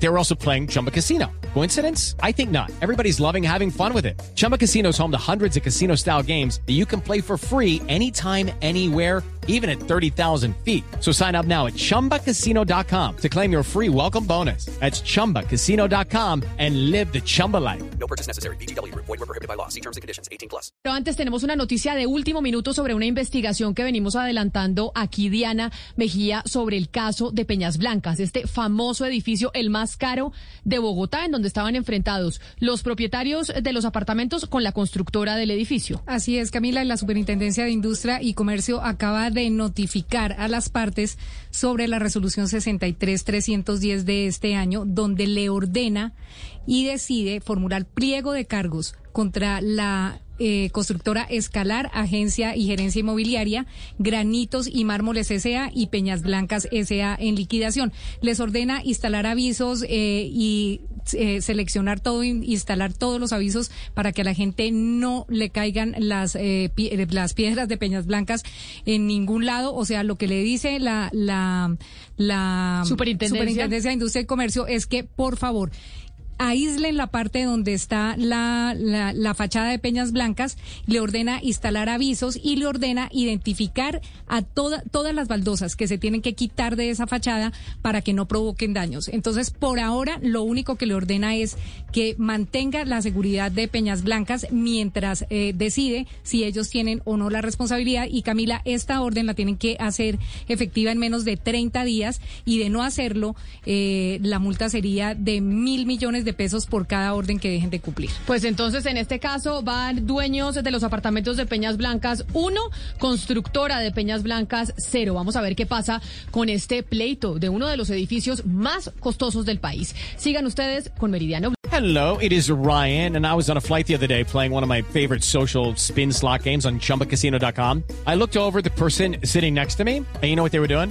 They were also playing Chumba Casino. Coincidence? I think not. Everybody's loving having fun with it. Chumba Casino is home to hundreds of casino style games that you can play for free anytime, anywhere, even at 30,000 feet. So sign up now at chumbacasino.com to claim your free welcome bonus. That's chumbacasino.com and live the Chumba life. No purchase necessary. BGW. Void were prohibited by law. See terms and conditions. 18 plus. Pero antes tenemos una noticia de último minuto sobre una investigación que venimos adelantando aquí, Diana Mejía, sobre el caso de Peñas Blancas, este famoso edificio, el más caro de Bogotá, en donde estaban enfrentados los propietarios de los apartamentos con la constructora del edificio. Así es, Camila, la Superintendencia de Industria y Comercio acaba de notificar a las partes sobre la resolución 63-310 de este año, donde le ordena y decide formular pliego de cargos contra la eh, constructora Escalar, Agencia y Gerencia Inmobiliaria, Granitos y Mármoles S.A. y Peñas Blancas S.A. en liquidación. Les ordena instalar avisos eh, y eh, seleccionar todo, instalar todos los avisos para que a la gente no le caigan las, eh, pi- eh, las piedras de Peñas Blancas en ningún lado. O sea, lo que le dice la, la, la Superintendencia. Superintendencia de Industria y Comercio es que, por favor, aíslen la parte donde está la, la, fachada de Peñas Blancas, le ordena instalar avisos y le ordena identificar a toda, todas las baldosas que se tienen que quitar de esa fachada para que no provoquen daños. Entonces, por ahora, lo único que le ordena es que mantenga la seguridad de Peñas Blancas mientras eh, decide si ellos tienen o no la responsabilidad. Y Camila, esta orden la tienen que hacer efectiva en menos de 30 días y de no hacerlo, eh, la multa sería de mil millones de pesos por cada orden que dejen de cumplir. Pues entonces, en este caso, van dueños de los apartamentos de Peñas Blancas, uno, constructora de Peñas Blancas, cero. Vamos a ver qué pasa con este pleito de uno de los edificios más costosos del país. Sigan ustedes con Meridiano. Hello, it is Ryan, and I was on a flight the other day playing one of my favorite social spin slot games on chumbacasino.com. I looked over the person sitting next to me, and you know what they were doing?